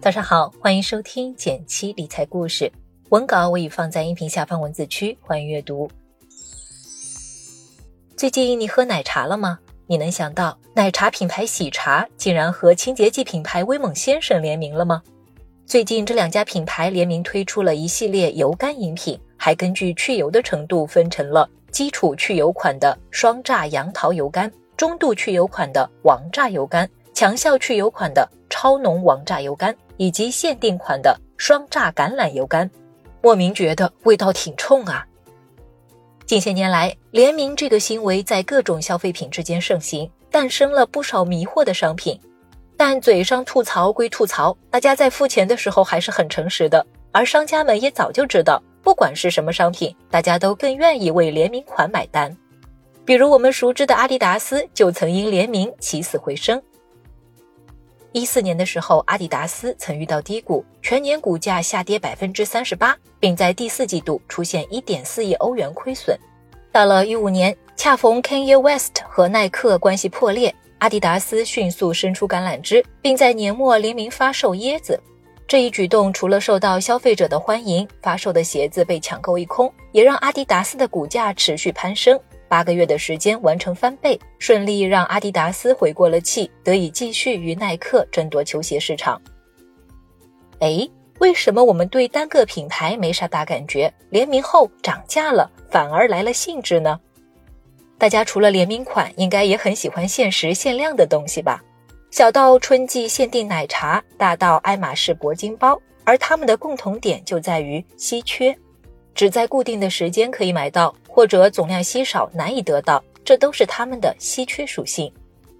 早上好，欢迎收听减七理财故事，文稿我已放在音频下方文字区，欢迎阅读。最近你喝奶茶了吗？你能想到奶茶品牌喜茶竟然和清洁剂品牌威猛先生联名了吗？最近这两家品牌联名推出了一系列油甘饮品，还根据去油的程度分成了基础去油款的双榨杨桃油甘、中度去油款的王榨油甘、强效去油款的超浓王榨油甘。以及限定款的双榨橄榄油干，莫名觉得味道挺冲啊。近些年来，联名这个行为在各种消费品之间盛行，诞生了不少迷惑的商品。但嘴上吐槽归吐槽，大家在付钱的时候还是很诚实的。而商家们也早就知道，不管是什么商品，大家都更愿意为联名款买单。比如我们熟知的阿迪达斯，就曾因联名起死回生。一四年的时候，阿迪达斯曾遇到低谷，全年股价下跌百分之三十八，并在第四季度出现一点四亿欧元亏损。到了一五年，恰逢 Kanye West 和耐克关系破裂，阿迪达斯迅速伸出橄榄枝，并在年末联名发售椰子。这一举动除了受到消费者的欢迎，发售的鞋子被抢购一空，也让阿迪达斯的股价持续攀升。八个月的时间完成翻倍，顺利让阿迪达斯回过了气，得以继续与耐克争夺球鞋市场。哎，为什么我们对单个品牌没啥大感觉，联名后涨价了反而来了兴致呢？大家除了联名款，应该也很喜欢限时限量的东西吧？小到春季限定奶茶，大到爱马仕铂金包，而它们的共同点就在于稀缺。只在固定的时间可以买到，或者总量稀少难以得到，这都是它们的稀缺属性。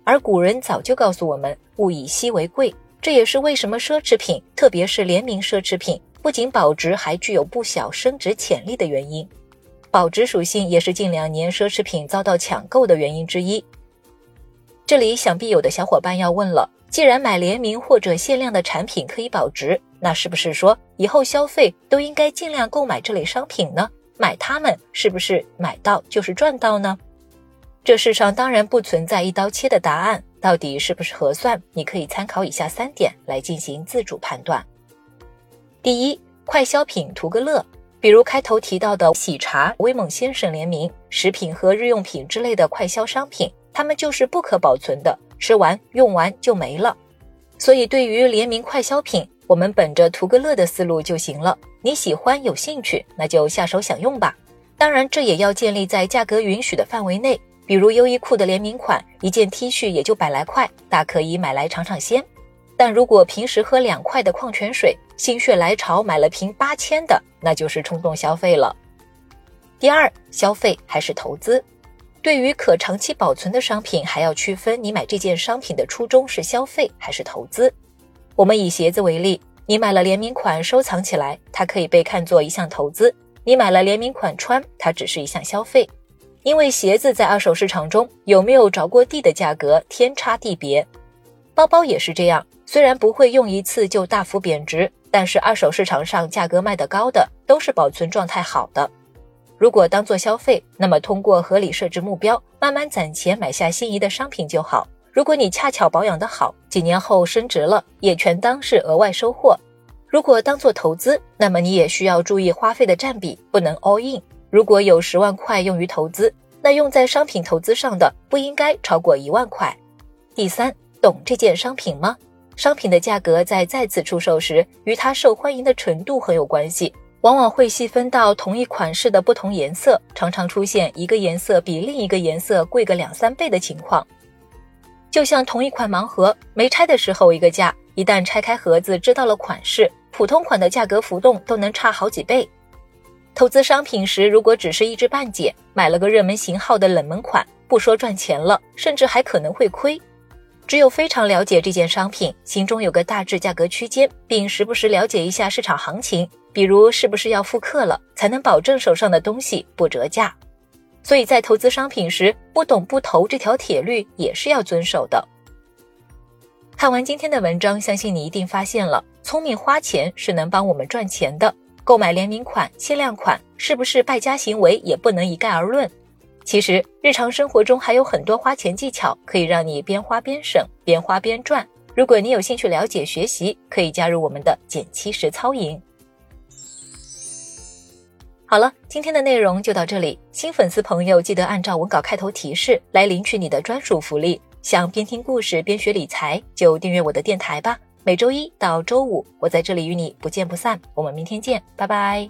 而古人早就告诉我们，物以稀为贵，这也是为什么奢侈品，特别是联名奢侈品，不仅保值，还具有不小升值潜力的原因。保值属性也是近两年奢侈品遭到抢购的原因之一。这里想必有的小伙伴要问了。既然买联名或者限量的产品可以保值，那是不是说以后消费都应该尽量购买这类商品呢？买它们是不是买到就是赚到呢？这世上当然不存在一刀切的答案，到底是不是合算？你可以参考以下三点来进行自主判断。第一，快消品图个乐，比如开头提到的喜茶、威猛先生联名食品和日用品之类的快消商品，它们就是不可保存的。吃完用完就没了，所以对于联名快消品，我们本着图个乐的思路就行了。你喜欢有兴趣，那就下手享用吧。当然，这也要建立在价格允许的范围内。比如优衣库的联名款，一件 T 恤也就百来块，大可以买来尝尝鲜。但如果平时喝两块的矿泉水，心血来潮买了瓶八千的，那就是冲动消费了。第二，消费还是投资？对于可长期保存的商品，还要区分你买这件商品的初衷是消费还是投资。我们以鞋子为例，你买了联名款收藏起来，它可以被看作一项投资；你买了联名款穿，它只是一项消费。因为鞋子在二手市场中有没有着过地的价格天差地别，包包也是这样，虽然不会用一次就大幅贬值，但是二手市场上价格卖得高的都是保存状态好的。如果当做消费，那么通过合理设置目标，慢慢攒钱买下心仪的商品就好。如果你恰巧保养得好，几年后升值了，也全当是额外收获。如果当做投资，那么你也需要注意花费的占比，不能 all in。如果有十万块用于投资，那用在商品投资上的不应该超过一万块。第三，懂这件商品吗？商品的价格在再次出售时，与它受欢迎的程度很有关系。往往会细分到同一款式的不同颜色，常常出现一个颜色比另一个颜色贵个两三倍的情况。就像同一款盲盒，没拆的时候一个价，一旦拆开盒子知道了款式，普通款的价格浮动都能差好几倍。投资商品时，如果只是一知半解，买了个热门型号的冷门款，不说赚钱了，甚至还可能会亏。只有非常了解这件商品，心中有个大致价格区间，并时不时了解一下市场行情。比如是不是要复刻了，才能保证手上的东西不折价？所以在投资商品时，不懂不投这条铁律也是要遵守的。看完今天的文章，相信你一定发现了，聪明花钱是能帮我们赚钱的。购买联名款、限量款是不是败家行为，也不能一概而论。其实日常生活中还有很多花钱技巧，可以让你边花边省，边花边赚。如果你有兴趣了解学习，可以加入我们的减七实操营。好了，今天的内容就到这里。新粉丝朋友记得按照文稿开头提示来领取你的专属福利。想边听故事边学理财，就订阅我的电台吧。每周一到周五，我在这里与你不见不散。我们明天见，拜拜。